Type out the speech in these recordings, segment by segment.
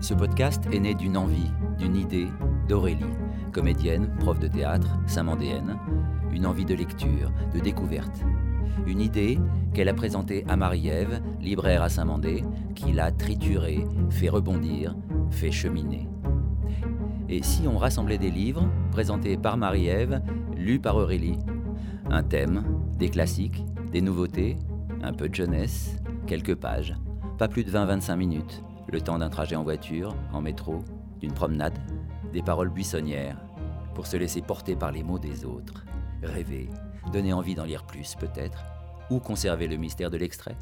Ce podcast est né d'une envie, d'une idée d'Aurélie, comédienne, prof de théâtre, saint-mandéenne, une envie de lecture, de découverte. Une idée qu'elle a présentée à Marie-Ève, libraire à Saint-Mandé, qui l'a triturée, fait rebondir, fait cheminer. Et si on rassemblait des livres, présentés par Marie-Ève, lus par Aurélie Un thème, des classiques, des nouveautés, un peu de jeunesse, quelques pages, pas plus de 20-25 minutes, le temps d'un trajet en voiture, en métro, d'une promenade, des paroles buissonnières, pour se laisser porter par les mots des autres, rêver, donner envie d'en lire plus peut-être, ou conserver le mystère de l'extrait.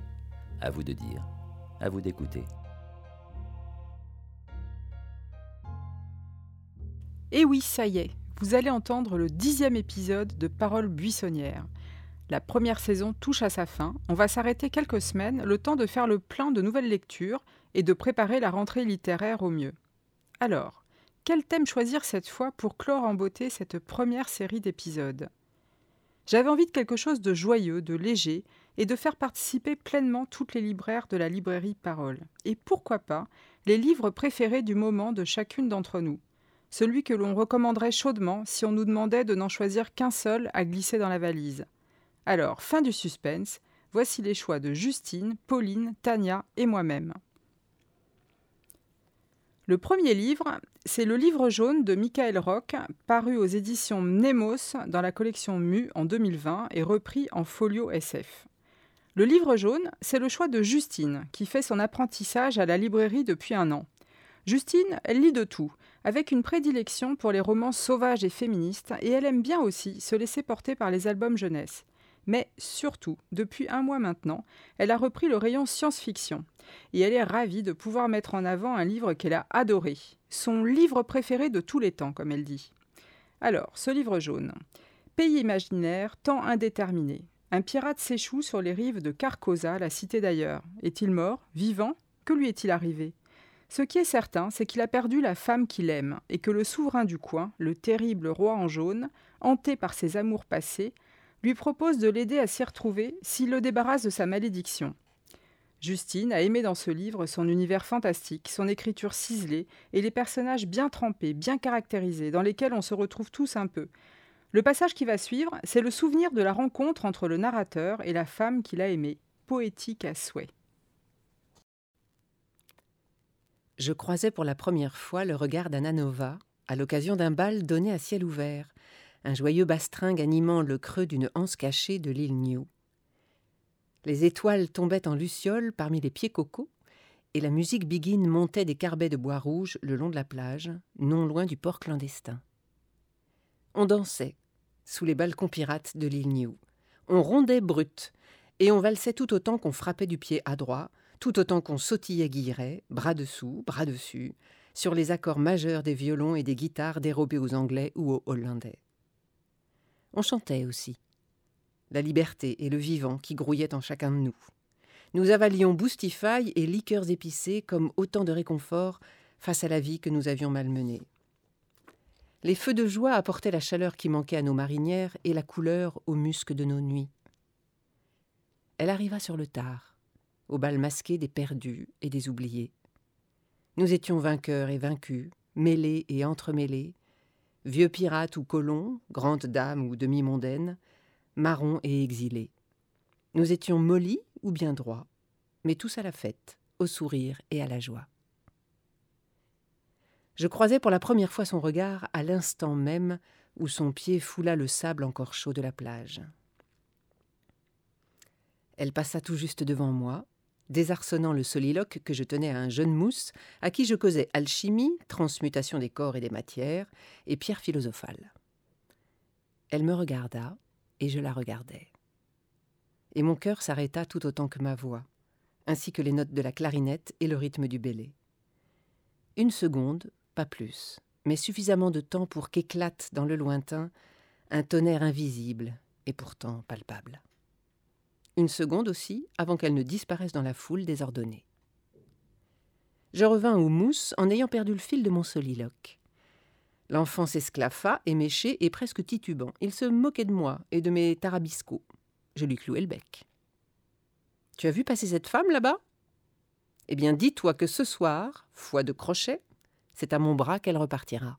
À vous de dire, à vous d'écouter. Et oui, ça y est, vous allez entendre le dixième épisode de Paroles buissonnières. La première saison touche à sa fin. On va s'arrêter quelques semaines, le temps de faire le plein de nouvelles lectures et de préparer la rentrée littéraire au mieux. Alors, quel thème choisir cette fois pour clore en beauté cette première série d'épisodes? J'avais envie de quelque chose de joyeux, de léger, et de faire participer pleinement toutes les libraires de la librairie Parole. Et pourquoi pas les livres préférés du moment de chacune d'entre nous? Celui que l'on recommanderait chaudement si on nous demandait de n'en choisir qu'un seul à glisser dans la valise. Alors, fin du suspense, voici les choix de Justine, Pauline, Tania et moi-même. Le premier livre, c'est le livre jaune de Michael Rock, paru aux éditions Nemos dans la collection Mu en 2020 et repris en folio SF. Le livre jaune, c'est le choix de Justine, qui fait son apprentissage à la librairie depuis un an. Justine, lit de tout, avec une prédilection pour les romans sauvages et féministes, et elle aime bien aussi se laisser porter par les albums jeunesse. Mais surtout, depuis un mois maintenant, elle a repris le rayon science-fiction, et elle est ravie de pouvoir mettre en avant un livre qu'elle a adoré, son livre préféré de tous les temps, comme elle dit. Alors, ce livre jaune. Pays imaginaire, temps indéterminé. Un pirate s'échoue sur les rives de Carcosa, la cité d'ailleurs. Est-il mort? Vivant? Que lui est-il arrivé? Ce qui est certain, c'est qu'il a perdu la femme qu'il aime, et que le souverain du coin, le terrible roi en jaune, hanté par ses amours passés, lui propose de l'aider à s'y retrouver s'il le débarrasse de sa malédiction. Justine a aimé dans ce livre son univers fantastique, son écriture ciselée et les personnages bien trempés, bien caractérisés, dans lesquels on se retrouve tous un peu. Le passage qui va suivre, c'est le souvenir de la rencontre entre le narrateur et la femme qu'il a aimée, poétique à souhait. Je croisais pour la première fois le regard d'Ananova à l'occasion d'un bal donné à ciel ouvert, un joyeux bastringue animant le creux d'une anse cachée de l'île New. Les étoiles tombaient en lucioles parmi les pieds cocos, et la musique biguine montait des carbets de bois rouge le long de la plage, non loin du port clandestin. On dansait sous les balcons pirates de l'île New. On rondait brut, et on valsait tout autant qu'on frappait du pied adroit, tout autant qu'on sautillait guilleret, bras dessous, bras dessus, sur les accords majeurs des violons et des guitares dérobés aux Anglais ou aux Hollandais. On chantait aussi. La liberté et le vivant qui grouillaient en chacun de nous. Nous avalions boostify et liqueurs épicées comme autant de réconfort face à la vie que nous avions malmenée. Les feux de joie apportaient la chaleur qui manquait à nos marinières et la couleur aux muscles de nos nuits. Elle arriva sur le tard au bal masqué des perdus et des oubliés. Nous étions vainqueurs et vaincus, mêlés et entremêlés, vieux pirates ou colons, grandes dames ou demi-mondaines, marrons et exilés. Nous étions mollis ou bien droits, mais tous à la fête, au sourire et à la joie. Je croisais pour la première fois son regard à l'instant même où son pied foula le sable encore chaud de la plage. Elle passa tout juste devant moi, désarçonnant le soliloque que je tenais à un jeune mousse, à qui je causais alchimie, transmutation des corps et des matières, et pierre philosophale. Elle me regarda, et je la regardai. Et mon cœur s'arrêta tout autant que ma voix, ainsi que les notes de la clarinette et le rythme du bélé. Une seconde, pas plus, mais suffisamment de temps pour qu'éclate dans le lointain un tonnerre invisible et pourtant palpable une seconde aussi, avant qu'elle ne disparaisse dans la foule désordonnée. Je revins aux mousses en ayant perdu le fil de mon soliloque. L'enfant s'esclaffa, éméché et presque titubant. Il se moquait de moi et de mes tarabiscos. Je lui clouai le bec. Tu as vu passer cette femme là-bas? Eh bien, dis-toi que ce soir, foi de crochet, c'est à mon bras qu'elle repartira.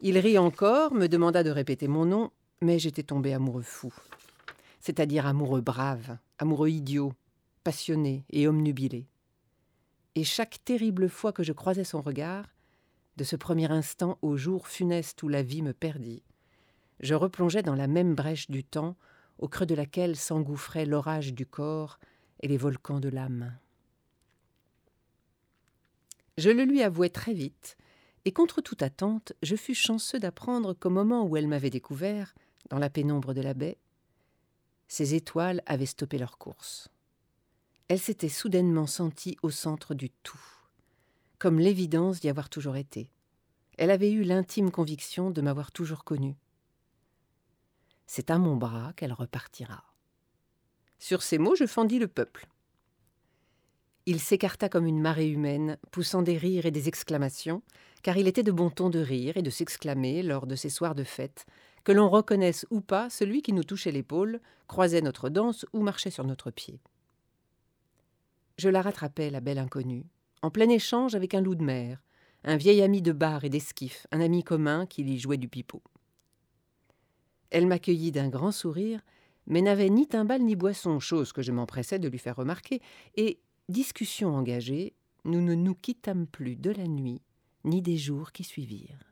Il rit encore, me demanda de répéter mon nom, mais j'étais tombé amoureux fou. C'est-à-dire amoureux brave, amoureux idiot, passionné et omnubilé. Et chaque terrible fois que je croisais son regard, de ce premier instant au jour funeste où la vie me perdit, je replongeais dans la même brèche du temps au creux de laquelle s'engouffrait l'orage du corps et les volcans de l'âme. Je le lui avouai très vite, et contre toute attente, je fus chanceux d'apprendre qu'au moment où elle m'avait découvert, dans la pénombre de la baie, ses étoiles avaient stoppé leur course. Elle s'était soudainement sentie au centre du tout, comme l'évidence d'y avoir toujours été. Elle avait eu l'intime conviction de m'avoir toujours connu. C'est à mon bras qu'elle repartira. Sur ces mots, je fendis le peuple. Il s'écarta comme une marée humaine, poussant des rires et des exclamations, car il était de bon ton de rire et de s'exclamer lors de ces soirs de fête, que l'on reconnaisse ou pas celui qui nous touchait l'épaule, croisait notre danse ou marchait sur notre pied. Je la rattrapais, la belle inconnue, en plein échange avec un loup de mer, un vieil ami de bar et d'esquif, un ami commun qui y jouait du pipeau. Elle m'accueillit d'un grand sourire, mais n'avait ni timbale ni boisson, chose que je m'empressais de lui faire remarquer, et, discussion engagée, nous ne nous quittâmes plus de la nuit ni des jours qui suivirent.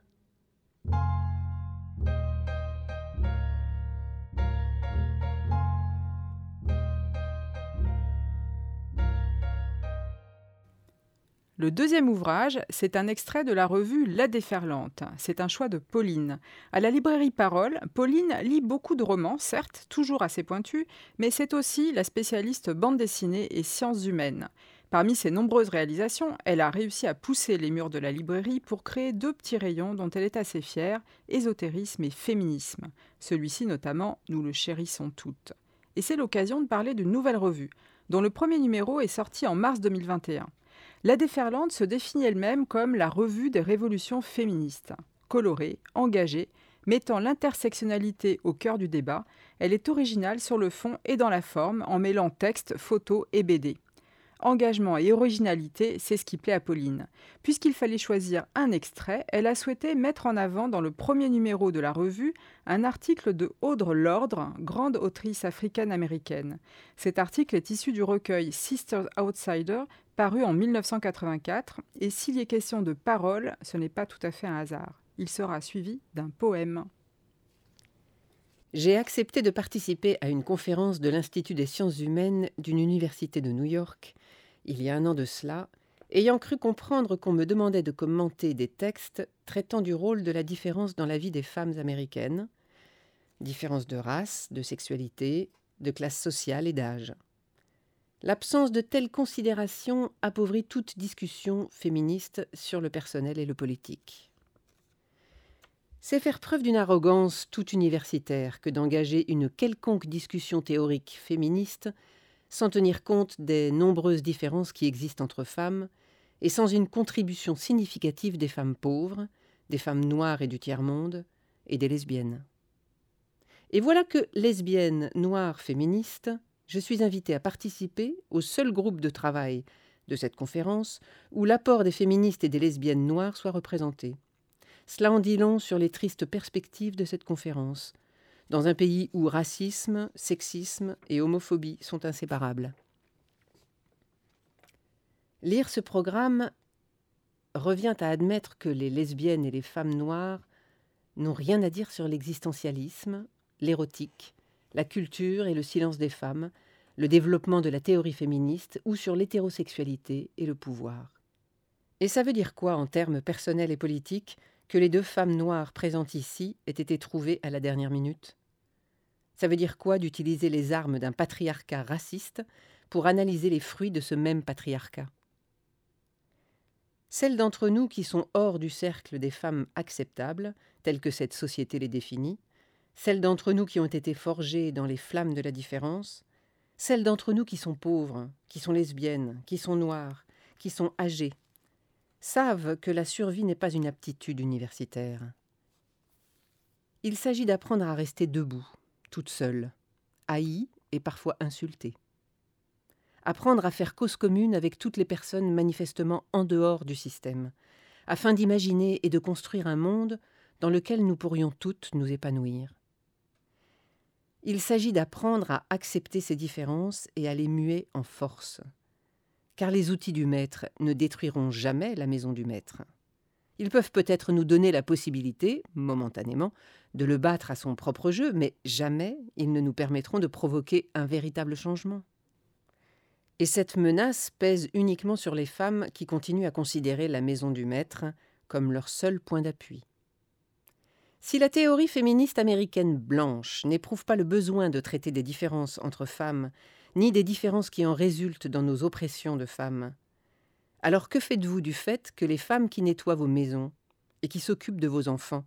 Le deuxième ouvrage, c'est un extrait de la revue La Déferlante. C'est un choix de Pauline. À la librairie Parole, Pauline lit beaucoup de romans, certes, toujours assez pointus, mais c'est aussi la spécialiste bande dessinée et sciences humaines. Parmi ses nombreuses réalisations, elle a réussi à pousser les murs de la librairie pour créer deux petits rayons dont elle est assez fière, ésotérisme et féminisme. Celui-ci notamment, nous le chérissons toutes. Et c'est l'occasion de parler d'une nouvelle revue, dont le premier numéro est sorti en mars 2021. La Déferlante se définit elle-même comme la revue des révolutions féministes. Colorée, engagée, mettant l'intersectionnalité au cœur du débat, elle est originale sur le fond et dans la forme en mêlant texte, photos et BD. Engagement et originalité, c'est ce qui plaît à Pauline. Puisqu'il fallait choisir un extrait, elle a souhaité mettre en avant dans le premier numéro de la revue un article de Audre Lordre, grande autrice africaine-américaine. Cet article est issu du recueil Sisters Outsider, paru en 1984, et s'il y est question de parole, ce n'est pas tout à fait un hasard. Il sera suivi d'un poème. J'ai accepté de participer à une conférence de l'Institut des sciences humaines d'une université de New York il y a un an de cela, ayant cru comprendre qu'on me demandait de commenter des textes traitant du rôle de la différence dans la vie des femmes américaines, différence de race, de sexualité, de classe sociale et d'âge. L'absence de telles considérations appauvrit toute discussion féministe sur le personnel et le politique. C'est faire preuve d'une arrogance tout universitaire que d'engager une quelconque discussion théorique féministe sans tenir compte des nombreuses différences qui existent entre femmes, et sans une contribution significative des femmes pauvres, des femmes noires et du tiers-monde, et des lesbiennes. Et voilà que, lesbienne, noire, féministe, je suis invitée à participer au seul groupe de travail de cette conférence où l'apport des féministes et des lesbiennes noires soit représenté. Cela en dit long sur les tristes perspectives de cette conférence, dans un pays où racisme, sexisme et homophobie sont inséparables. Lire ce programme revient à admettre que les lesbiennes et les femmes noires n'ont rien à dire sur l'existentialisme, l'érotique, la culture et le silence des femmes, le développement de la théorie féministe ou sur l'hétérosexualité et le pouvoir. Et ça veut dire quoi en termes personnels et politiques? Que les deux femmes noires présentes ici aient été trouvées à la dernière minute? Ça veut dire quoi d'utiliser les armes d'un patriarcat raciste pour analyser les fruits de ce même patriarcat? Celles d'entre nous qui sont hors du cercle des femmes acceptables, telles que cette société les définit, celles d'entre nous qui ont été forgées dans les flammes de la différence, celles d'entre nous qui sont pauvres, qui sont lesbiennes, qui sont noires, qui sont âgées, savent que la survie n'est pas une aptitude universitaire. Il s'agit d'apprendre à rester debout, toute seule, haïe et parfois insultée. Apprendre à faire cause commune avec toutes les personnes manifestement en dehors du système, afin d'imaginer et de construire un monde dans lequel nous pourrions toutes nous épanouir. Il s'agit d'apprendre à accepter ces différences et à les muer en force. Car les outils du maître ne détruiront jamais la maison du maître. Ils peuvent peut-être nous donner la possibilité, momentanément, de le battre à son propre jeu, mais jamais ils ne nous permettront de provoquer un véritable changement. Et cette menace pèse uniquement sur les femmes qui continuent à considérer la maison du maître comme leur seul point d'appui. Si la théorie féministe américaine blanche n'éprouve pas le besoin de traiter des différences entre femmes, ni des différences qui en résultent dans nos oppressions de femmes, alors que faites-vous du fait que les femmes qui nettoient vos maisons et qui s'occupent de vos enfants,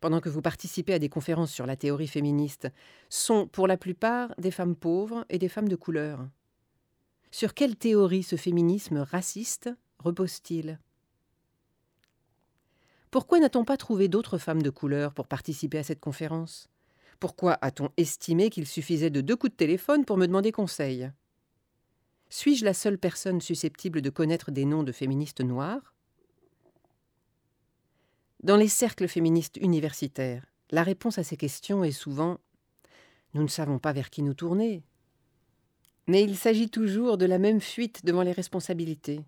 pendant que vous participez à des conférences sur la théorie féministe, sont pour la plupart des femmes pauvres et des femmes de couleur? Sur quelle théorie ce féminisme raciste repose-t-il? Pourquoi n'a-t-on pas trouvé d'autres femmes de couleur pour participer à cette conférence? Pourquoi a-t-on estimé qu'il suffisait de deux coups de téléphone pour me demander conseil? Suis-je la seule personne susceptible de connaître des noms de féministes noires? Dans les cercles féministes universitaires, la réponse à ces questions est souvent Nous ne savons pas vers qui nous tourner. Mais il s'agit toujours de la même fuite devant les responsabilités,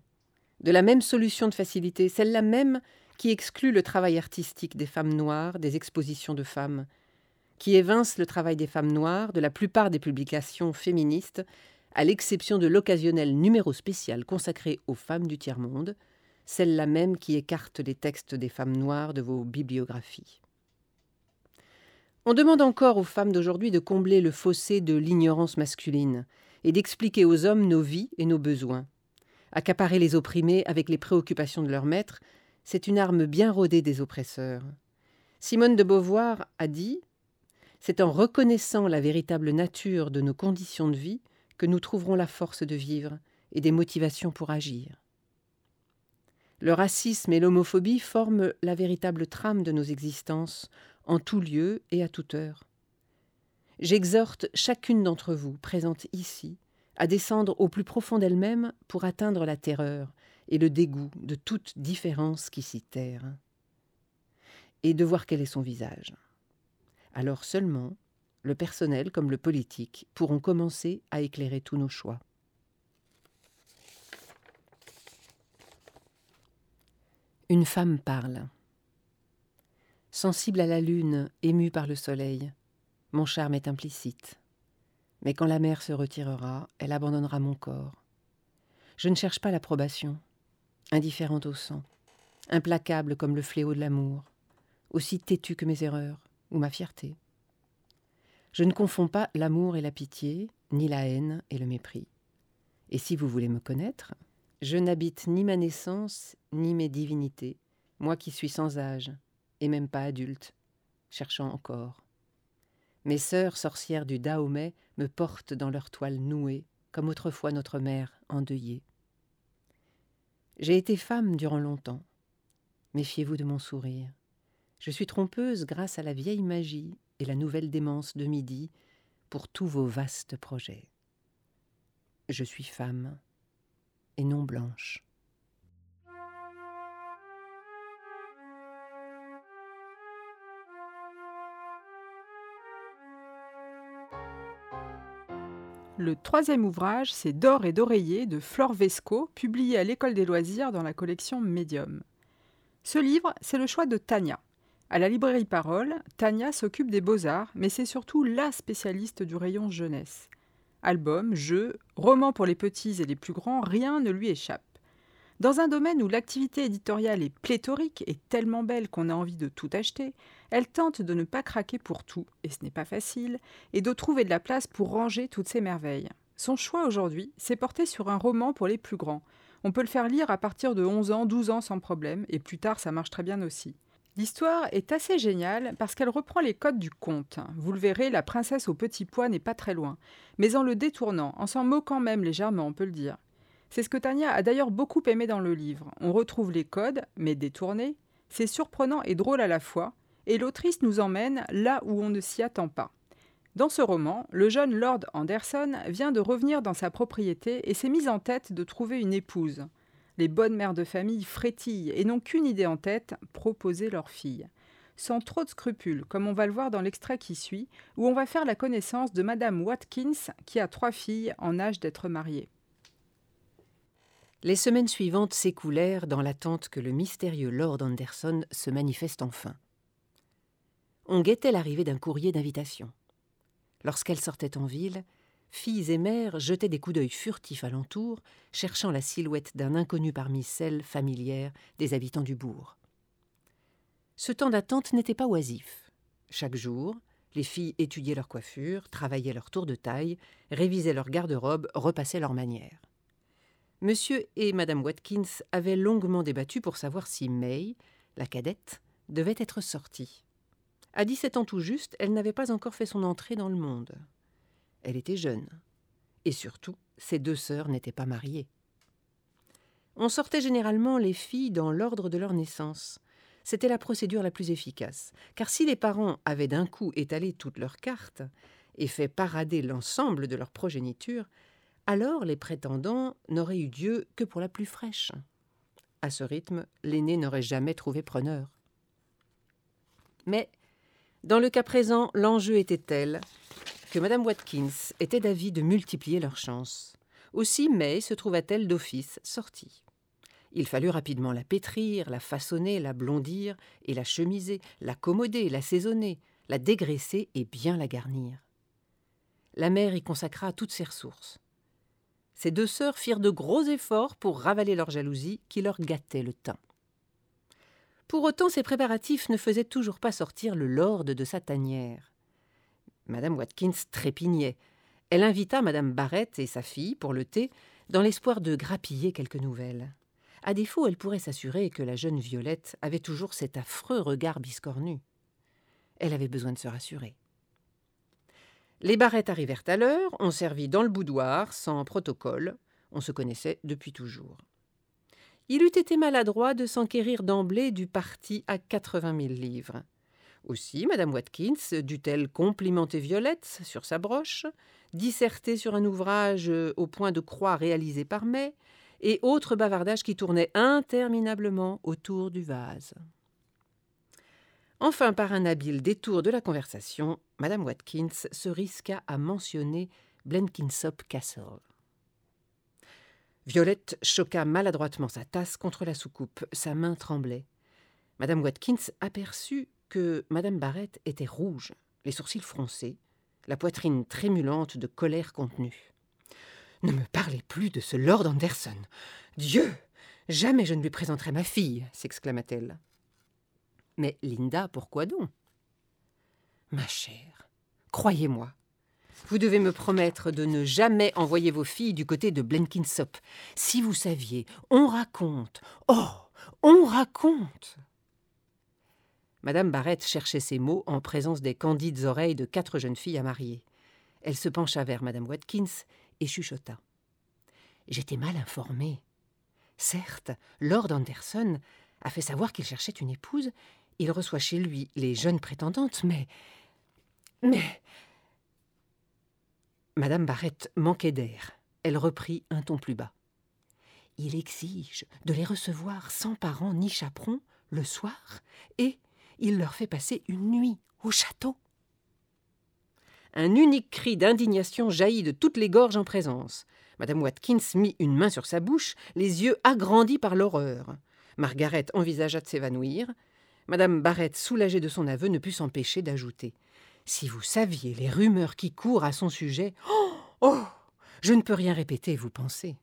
de la même solution de facilité, celle-là même qui exclut le travail artistique des femmes noires des expositions de femmes, qui évince le travail des femmes noires de la plupart des publications féministes, à l'exception de l'occasionnel numéro spécial consacré aux femmes du tiers-monde, celle-là même qui écarte les textes des femmes noires de vos bibliographies. On demande encore aux femmes d'aujourd'hui de combler le fossé de l'ignorance masculine et d'expliquer aux hommes nos vies et nos besoins. Accaparer les opprimés avec les préoccupations de leurs maîtres c'est une arme bien rodée des oppresseurs. Simone de Beauvoir a dit C'est en reconnaissant la véritable nature de nos conditions de vie que nous trouverons la force de vivre et des motivations pour agir. Le racisme et l'homophobie forment la véritable trame de nos existences, en tout lieu et à toute heure. J'exhorte chacune d'entre vous, présente ici, à descendre au plus profond d'elle-même pour atteindre la terreur, et le dégoût de toute différence qui s'y terre, et de voir quel est son visage. Alors seulement, le personnel comme le politique pourront commencer à éclairer tous nos choix. Une femme parle. Sensible à la lune, émue par le soleil, mon charme est implicite. Mais quand la mer se retirera, elle abandonnera mon corps. Je ne cherche pas l'approbation, indifférente au sang, implacable comme le fléau de l'amour, aussi têtue que mes erreurs ou ma fierté. Je ne confonds pas l'amour et la pitié, ni la haine et le mépris. Et si vous voulez me connaître, je n'habite ni ma naissance, ni mes divinités, moi qui suis sans âge, et même pas adulte, cherchant encore. Mes sœurs sorcières du Dahomey me portent dans leur toile nouée, comme autrefois notre mère endeuillée. J'ai été femme durant longtemps. Méfiez-vous de mon sourire. Je suis trompeuse grâce à la vieille magie et la nouvelle démence de midi pour tous vos vastes projets. Je suis femme et non blanche. Le troisième ouvrage, c'est D'or et d'oreiller de Flore Vesco, publié à l'École des loisirs dans la collection Medium. Ce livre, c'est le choix de Tania. À la librairie Parole, Tania s'occupe des beaux-arts, mais c'est surtout la spécialiste du rayon jeunesse. Albums, jeux, romans pour les petits et les plus grands, rien ne lui échappe. Dans un domaine où l'activité éditoriale est pléthorique et tellement belle qu'on a envie de tout acheter, elle tente de ne pas craquer pour tout, et ce n'est pas facile, et de trouver de la place pour ranger toutes ces merveilles. Son choix aujourd'hui s'est porté sur un roman pour les plus grands. On peut le faire lire à partir de 11 ans, 12 ans sans problème, et plus tard ça marche très bien aussi. L'histoire est assez géniale parce qu'elle reprend les codes du conte. Vous le verrez, la princesse au petit pois n'est pas très loin, mais en le détournant, en s'en moquant même légèrement, on peut le dire. C'est ce que Tania a d'ailleurs beaucoup aimé dans le livre. On retrouve les codes, mais détournés. C'est surprenant et drôle à la fois, et l'autrice nous emmène là où on ne s'y attend pas. Dans ce roman, le jeune Lord Anderson vient de revenir dans sa propriété et s'est mis en tête de trouver une épouse. Les bonnes mères de famille frétillent et n'ont qu'une idée en tête, proposer leur fille. Sans trop de scrupules, comme on va le voir dans l'extrait qui suit, où on va faire la connaissance de Madame Watkins, qui a trois filles en âge d'être mariée. Les semaines suivantes s'écoulèrent dans l'attente que le mystérieux Lord Anderson se manifeste enfin. On guettait l'arrivée d'un courrier d'invitation. Lorsqu'elle sortait en ville, filles et mères jetaient des coups d'œil furtifs alentour, cherchant la silhouette d'un inconnu parmi celles familières des habitants du bourg. Ce temps d'attente n'était pas oisif. Chaque jour, les filles étudiaient leur coiffure, travaillaient leur tour de taille, révisaient leur garde-robe, repassaient leurs manières. Monsieur et Madame Watkins avaient longuement débattu pour savoir si May, la cadette, devait être sortie. À dix-sept ans tout juste, elle n'avait pas encore fait son entrée dans le monde. Elle était jeune. Et surtout, ses deux sœurs n'étaient pas mariées. On sortait généralement les filles dans l'ordre de leur naissance. C'était la procédure la plus efficace, car si les parents avaient d'un coup étalé toutes leurs cartes et fait parader l'ensemble de leur progéniture, alors les prétendants n'auraient eu Dieu que pour la plus fraîche. À ce rythme, l'aîné n'aurait jamais trouvé preneur. Mais dans le cas présent, l'enjeu était tel que Madame Watkins était d'avis de multiplier leurs chances. Aussi May se trouva-t-elle d'office sortie. Il fallut rapidement la pétrir, la façonner, la blondir et la chemiser, l'accommoder, l'assaisonner, la dégraisser et bien la garnir. La mère y consacra toutes ses ressources. Ses deux sœurs firent de gros efforts pour ravaler leur jalousie qui leur gâtait le teint. Pour autant, ces préparatifs ne faisaient toujours pas sortir le lord de sa tanière. Madame Watkins trépignait. Elle invita Madame Barrett et sa fille pour le thé, dans l'espoir de grappiller quelques nouvelles. À défaut, elle pourrait s'assurer que la jeune Violette avait toujours cet affreux regard biscornu. Elle avait besoin de se rassurer. Les barrettes arrivèrent à l'heure, on servit dans le boudoir, sans protocole, on se connaissait depuis toujours il eût été maladroit de s'enquérir d'emblée du parti à quatre-vingt mille livres. Aussi, Madame Watkins dut-elle complimenter Violette sur sa broche, disserter sur un ouvrage au point de croix réalisé par May, et autres bavardages qui tournaient interminablement autour du vase. Enfin, par un habile détour de la conversation, Madame Watkins se risqua à mentionner Blenkinsop Castle. Violette choqua maladroitement sa tasse contre la soucoupe. Sa main tremblait. Madame Watkins aperçut que Madame Barrett était rouge, les sourcils froncés, la poitrine trémulante de colère contenue. Ne me parlez plus de ce Lord Anderson. Dieu. Jamais je ne lui présenterai ma fille, s'exclama-t-elle. Mais Linda, pourquoi donc? Ma chère, croyez-moi, vous devez me promettre de ne jamais envoyer vos filles du côté de Blenkinsop. Si vous saviez, on raconte. Oh, on raconte. Madame Barrett cherchait ces mots en présence des candides oreilles de quatre jeunes filles à marier. Elle se pencha vers Madame Watkins et chuchota. J'étais mal informée. Certes, Lord Anderson a fait savoir qu'il cherchait une épouse. Il reçoit chez lui les jeunes prétendantes, mais. Mais Madame Barrette manquait d'air. Elle reprit un ton plus bas. Il exige de les recevoir sans parents ni chaperons le soir, et il leur fait passer une nuit au château. Un unique cri d'indignation jaillit de toutes les gorges en présence. Madame Watkins mit une main sur sa bouche, les yeux agrandis par l'horreur. Margaret envisagea de s'évanouir. Madame Barrett, soulagée de son aveu, ne put s'empêcher d'ajouter si vous saviez les rumeurs qui courent à son sujet. Oh, oh Je ne peux rien répéter, vous pensez.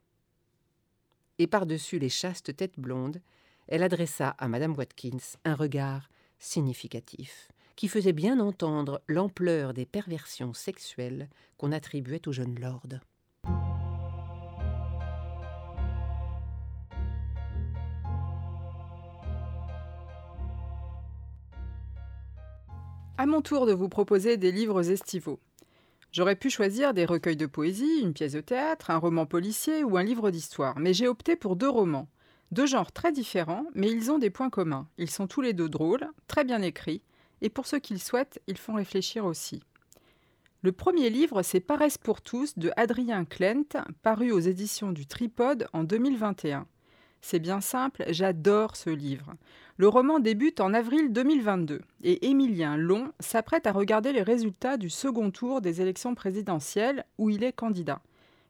Et par-dessus les chastes têtes blondes, elle adressa à madame Watkins un regard significatif, qui faisait bien entendre l'ampleur des perversions sexuelles qu'on attribuait au jeune lord. À mon tour de vous proposer des livres estivaux. J'aurais pu choisir des recueils de poésie, une pièce de théâtre, un roman policier ou un livre d'histoire, mais j'ai opté pour deux romans. Deux genres très différents, mais ils ont des points communs. Ils sont tous les deux drôles, très bien écrits, et pour ceux qui le souhaitent, ils font réfléchir aussi. Le premier livre, c'est Paresse pour tous de Adrien Klent, paru aux éditions du Tripode en 2021. C'est bien simple, j'adore ce livre. Le roman débute en avril 2022 et Émilien Long s'apprête à regarder les résultats du second tour des élections présidentielles où il est candidat.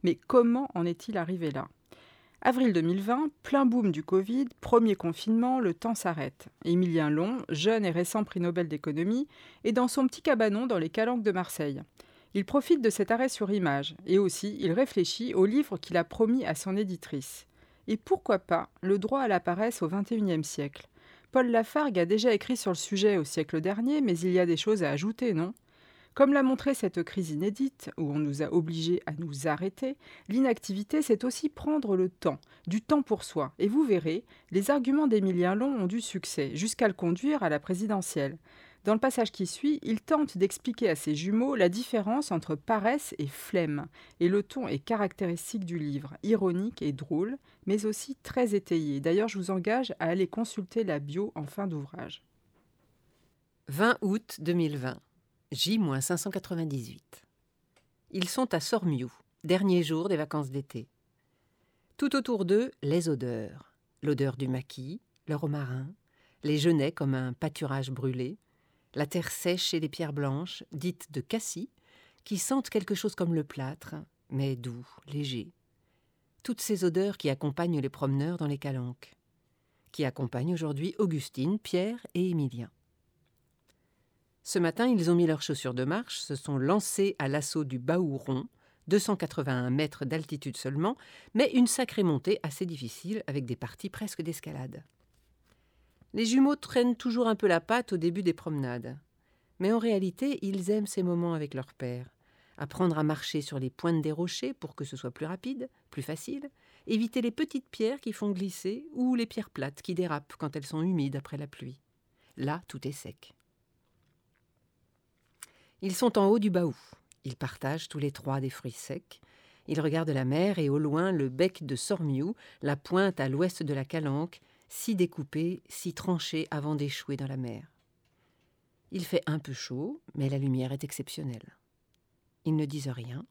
Mais comment en est-il arrivé là? Avril 2020, plein boom du Covid, premier confinement, le temps s'arrête. Émilien Long, jeune et récent prix Nobel d'économie, est dans son petit cabanon dans les Calanques de Marseille. Il profite de cet arrêt sur image et aussi il réfléchit au livre qu'il a promis à son éditrice. Et pourquoi pas le droit à la paresse au XXIe siècle? Paul Lafargue a déjà écrit sur le sujet au siècle dernier, mais il y a des choses à ajouter, non? Comme l'a montré cette crise inédite, où on nous a obligés à nous arrêter, l'inactivité, c'est aussi prendre le temps, du temps pour soi. Et vous verrez, les arguments d'Émilien Long ont du succès, jusqu'à le conduire à la présidentielle. Dans le passage qui suit, il tente d'expliquer à ses jumeaux la différence entre paresse et flemme, et le ton est caractéristique du livre, ironique et drôle, mais aussi très étayé. D'ailleurs, je vous engage à aller consulter la bio en fin d'ouvrage. 20 août 2020, J-598. Ils sont à Sormiou, dernier jour des vacances d'été. Tout autour d'eux, les odeurs. L'odeur du maquis, le romarin, les genêts comme un pâturage brûlé, la terre sèche et les pierres blanches, dites de cassis, qui sentent quelque chose comme le plâtre, mais doux, léger. Toutes ces odeurs qui accompagnent les promeneurs dans les calanques, qui accompagnent aujourd'hui Augustine, Pierre et Émilien. Ce matin, ils ont mis leurs chaussures de marche, se sont lancés à l'assaut du Baouron, 281 mètres d'altitude seulement, mais une sacrée montée assez difficile avec des parties presque d'escalade. Les jumeaux traînent toujours un peu la patte au début des promenades. Mais en réalité, ils aiment ces moments avec leur père. Apprendre à marcher sur les pointes des rochers pour que ce soit plus rapide, plus facile, éviter les petites pierres qui font glisser ou les pierres plates qui dérapent quand elles sont humides après la pluie. Là, tout est sec. Ils sont en haut du baou. Ils partagent tous les trois des fruits secs. Ils regardent la mer et au loin le bec de Sormiou, la pointe à l'ouest de la Calanque, si découpé, si tranché avant d'échouer dans la mer. Il fait un peu chaud, mais la lumière est exceptionnelle. Ils ne disent rien.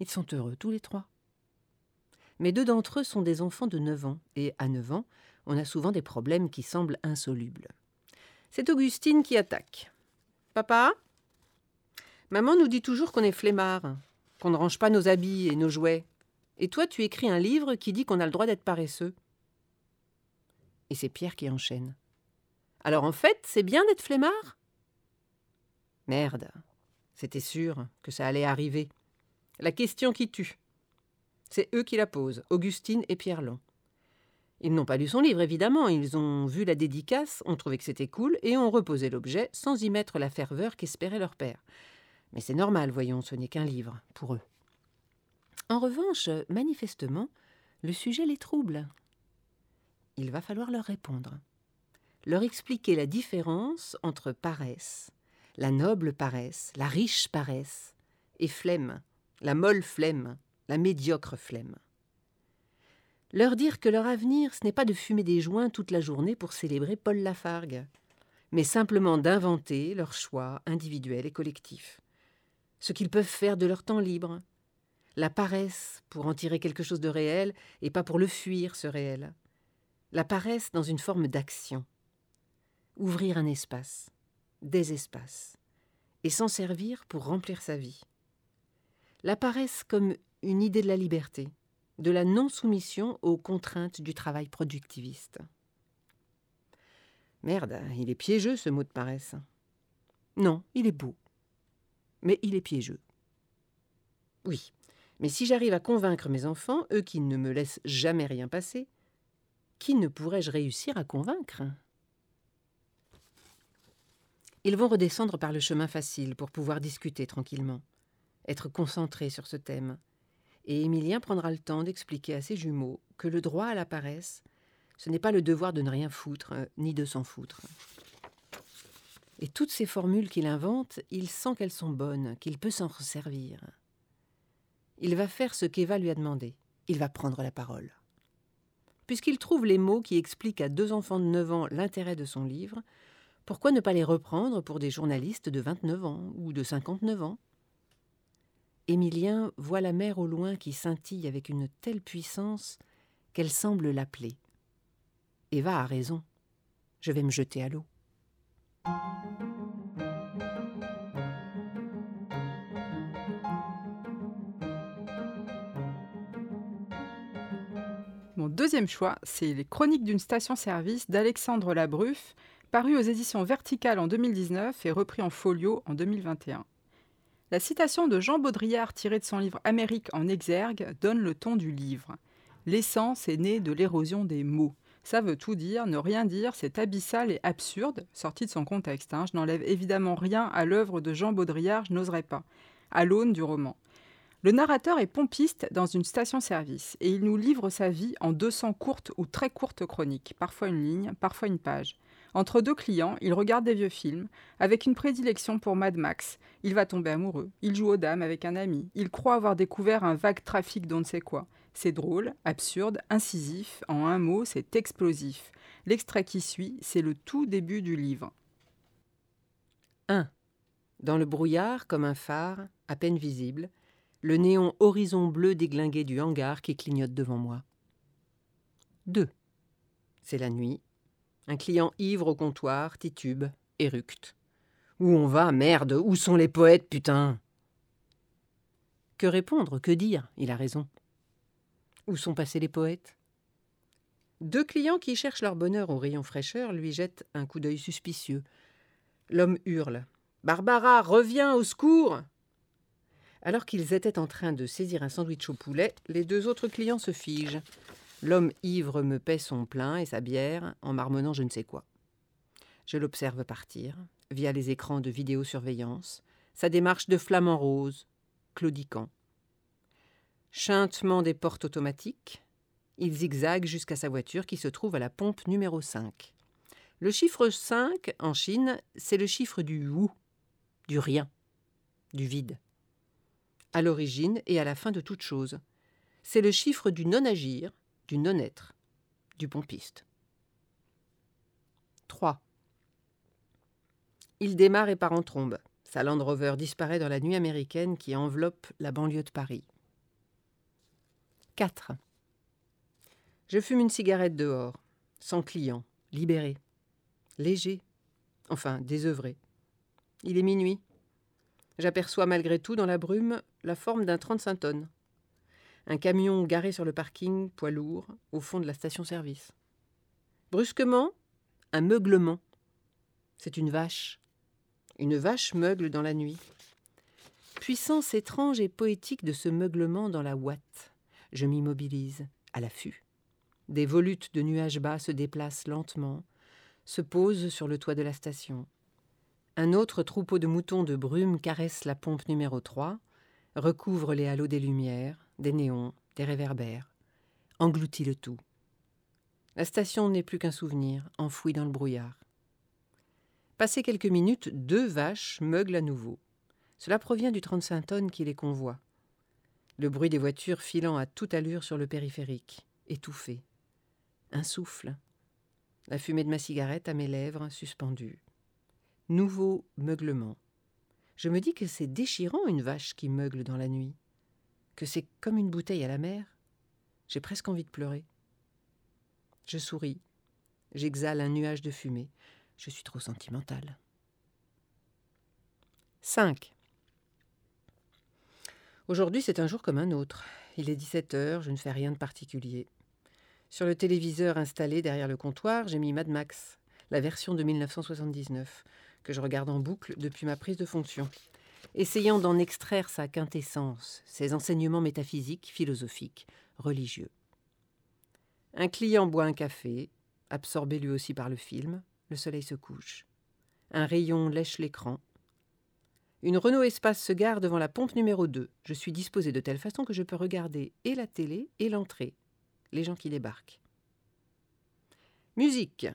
Ils sont heureux tous les trois. Mais deux d'entre eux sont des enfants de 9 ans, et à 9 ans, on a souvent des problèmes qui semblent insolubles. C'est Augustine qui attaque. Papa? Maman nous dit toujours qu'on est flemmard, qu'on ne range pas nos habits et nos jouets. Et toi, tu écris un livre qui dit qu'on a le droit d'être paresseux et c'est Pierre qui enchaîne. Alors en fait, c'est bien d'être flemmard? Merde, c'était sûr que ça allait arriver. La question qui tue. C'est eux qui la posent, Augustine et Pierre Long. Ils n'ont pas lu son livre, évidemment, ils ont vu la dédicace, ont trouvé que c'était cool et ont reposé l'objet sans y mettre la ferveur qu'espérait leur père. Mais c'est normal, voyons, ce n'est qu'un livre, pour eux. En revanche, manifestement, le sujet les trouble il va falloir leur répondre. Leur expliquer la différence entre paresse, la noble paresse, la riche paresse, et flemme, la molle flemme, la médiocre flemme. Leur dire que leur avenir, ce n'est pas de fumer des joints toute la journée pour célébrer Paul Lafargue, mais simplement d'inventer leur choix individuel et collectif, ce qu'ils peuvent faire de leur temps libre, la paresse pour en tirer quelque chose de réel et pas pour le fuir, ce réel, la paresse dans une forme d'action. Ouvrir un espace, des espaces, et s'en servir pour remplir sa vie. La paresse comme une idée de la liberté, de la non-soumission aux contraintes du travail productiviste. Merde, il est piégeux ce mot de paresse. Non, il est beau. Mais il est piégeux. Oui, mais si j'arrive à convaincre mes enfants, eux qui ne me laissent jamais rien passer, qui ne pourrais-je réussir à convaincre? Ils vont redescendre par le chemin facile pour pouvoir discuter tranquillement, être concentrés sur ce thème. Et Émilien prendra le temps d'expliquer à ses jumeaux que le droit à la paresse, ce n'est pas le devoir de ne rien foutre, euh, ni de s'en foutre. Et toutes ces formules qu'il invente, il sent qu'elles sont bonnes, qu'il peut s'en resservir. Il va faire ce qu'Eva lui a demandé. Il va prendre la parole. Puisqu'il trouve les mots qui expliquent à deux enfants de 9 ans l'intérêt de son livre, pourquoi ne pas les reprendre pour des journalistes de 29 ans ou de 59 ans? Émilien voit la mer au loin qui scintille avec une telle puissance qu'elle semble l'appeler. Eva a raison. Je vais me jeter à l'eau. Mon deuxième choix, c'est Les Chroniques d'une station-service d'Alexandre Labruffe, paru aux éditions Verticales en 2019 et repris en folio en 2021. La citation de Jean Baudrillard tirée de son livre Amérique en exergue donne le ton du livre. L'essence est née de l'érosion des mots. Ça veut tout dire, ne rien dire, c'est abyssal et absurde, sorti de son contexte. Hein. Je n'enlève évidemment rien à l'œuvre de Jean Baudrillard, je n'oserais pas, à l'aune du roman. Le narrateur est pompiste dans une station-service et il nous livre sa vie en 200 courtes ou très courtes chroniques, parfois une ligne, parfois une page. Entre deux clients, il regarde des vieux films, avec une prédilection pour Mad Max. Il va tomber amoureux. Il joue aux dames avec un ami. Il croit avoir découvert un vague trafic d'on ne sait quoi. C'est drôle, absurde, incisif. En un mot, c'est explosif. L'extrait qui suit, c'est le tout début du livre. 1. Dans le brouillard, comme un phare, à peine visible, le néon horizon bleu déglingué du hangar qui clignote devant moi. 2. C'est la nuit, un client ivre au comptoir, titube, éructe. Où on va, merde? Où sont les poètes, putain? Que répondre? Que dire? Il a raison. Où sont passés les poètes? Deux clients qui cherchent leur bonheur au rayon fraîcheur lui jettent un coup d'œil suspicieux. L'homme hurle. Barbara, reviens au secours Alors qu'ils étaient en train de saisir un sandwich au poulet, les deux autres clients se figent. L'homme ivre me paie son plein et sa bière en marmonnant je ne sais quoi. Je l'observe partir, via les écrans de vidéosurveillance, sa démarche de flamant rose, claudiquant. Chintement des portes automatiques, il zigzague jusqu'à sa voiture qui se trouve à la pompe numéro 5. Le chiffre 5, en Chine, c'est le chiffre du wu, du rien, du vide. À l'origine et à la fin de toute chose. C'est le chiffre du non-agir, du non-être, du pompiste. 3. Il démarre et part en trombe. Sa Land Rover disparaît dans la nuit américaine qui enveloppe la banlieue de Paris. 4. Je fume une cigarette dehors, sans client, libéré, léger, enfin désœuvré. Il est minuit. J'aperçois malgré tout dans la brume la forme d'un 35 tonnes un camion garé sur le parking, poids lourd, au fond de la station-service. Brusquement, un meuglement. C'est une vache. Une vache meugle dans la nuit. Puissance étrange et poétique de ce meuglement dans la ouate. Je m'immobilise, à l'affût. Des volutes de nuages bas se déplacent lentement, se posent sur le toit de la station. Un autre troupeau de moutons de brume caresse la pompe numéro 3, recouvre les halos des lumières, des néons, des réverbères, engloutit le tout. La station n'est plus qu'un souvenir, enfoui dans le brouillard. Passé quelques minutes, deux vaches meuglent à nouveau. Cela provient du 35 tonnes qui les convoie. Le bruit des voitures filant à toute allure sur le périphérique, étouffé. Un souffle. La fumée de ma cigarette à mes lèvres, suspendue. Nouveau meuglement. Je me dis que c'est déchirant une vache qui meugle dans la nuit que c'est comme une bouteille à la mer. J'ai presque envie de pleurer. Je souris. J'exhale un nuage de fumée. Je suis trop sentimentale. 5. Aujourd'hui, c'est un jour comme un autre. Il est 17 heures, je ne fais rien de particulier. Sur le téléviseur installé derrière le comptoir, j'ai mis Mad Max, la version de 1979, que je regarde en boucle depuis ma prise de fonction essayant d'en extraire sa quintessence, ses enseignements métaphysiques, philosophiques, religieux. Un client boit un café, absorbé lui aussi par le film, le soleil se couche. Un rayon lèche l'écran. Une Renault Espace se gare devant la pompe numéro 2. Je suis disposé de telle façon que je peux regarder et la télé et l'entrée, les gens qui débarquent. Musique.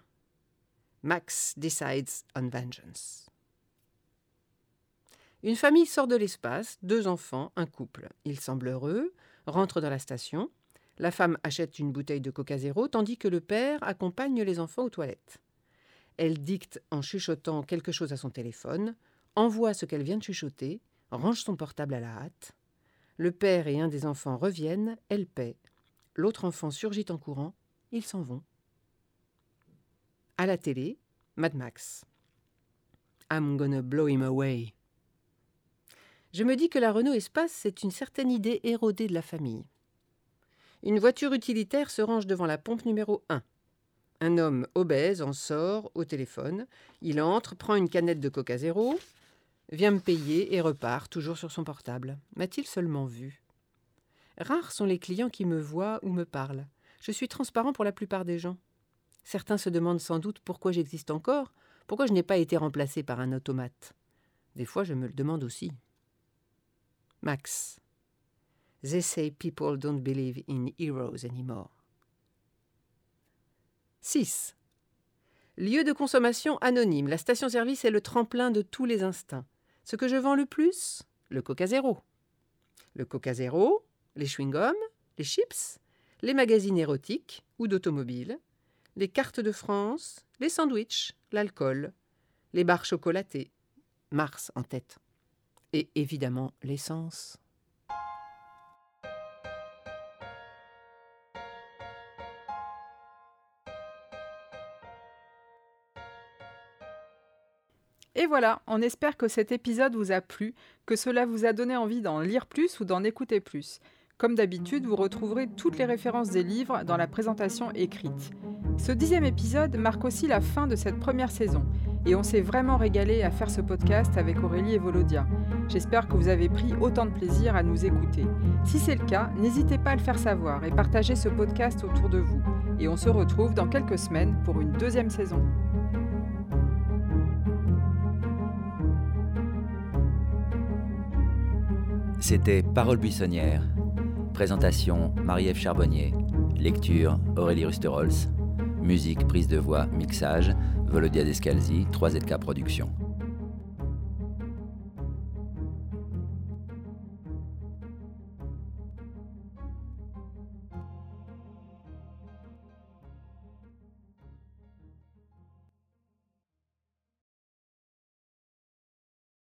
Max decides on vengeance. Une famille sort de l'espace, deux enfants, un couple. Ils semblent heureux, rentrent dans la station. La femme achète une bouteille de Coca tandis que le père accompagne les enfants aux toilettes. Elle dicte en chuchotant quelque chose à son téléphone, envoie ce qu'elle vient de chuchoter, range son portable à la hâte. Le père et un des enfants reviennent, elle paie. L'autre enfant surgit en courant, ils s'en vont. À la télé, Mad Max. I'm gonna blow him away. Je me dis que la Renault Espace, c'est une certaine idée érodée de la famille. Une voiture utilitaire se range devant la pompe numéro 1. Un homme obèse en sort au téléphone. Il entre, prend une canette de Coca Zéro, vient me payer et repart, toujours sur son portable. M'a-t-il seulement vu? Rares sont les clients qui me voient ou me parlent. Je suis transparent pour la plupart des gens. Certains se demandent sans doute pourquoi j'existe encore, pourquoi je n'ai pas été remplacé par un automate. Des fois, je me le demande aussi. Max. They say people don't believe in heroes anymore. 6. Lieu de consommation anonyme. La station-service est le tremplin de tous les instincts. Ce que je vends le plus Le Coca Zéro. Le Coca Zéro, les chewing-gums, les chips, les magazines érotiques ou d'automobiles, les cartes de France, les sandwichs, l'alcool, les barres chocolatées, Mars en tête, et évidemment l'essence. Et voilà, on espère que cet épisode vous a plu, que cela vous a donné envie d'en lire plus ou d'en écouter plus. Comme d'habitude, vous retrouverez toutes les références des livres dans la présentation écrite. Ce dixième épisode marque aussi la fin de cette première saison, et on s'est vraiment régalé à faire ce podcast avec Aurélie et Volodia. J'espère que vous avez pris autant de plaisir à nous écouter. Si c'est le cas, n'hésitez pas à le faire savoir et partager ce podcast autour de vous. Et on se retrouve dans quelques semaines pour une deuxième saison. C'était Parole buissonnière. Présentation Marie-Ève Charbonnier. Lecture Aurélie Rusterholz. Musique, prise de voix, mixage Volodia Descalzi, 3ZK Productions.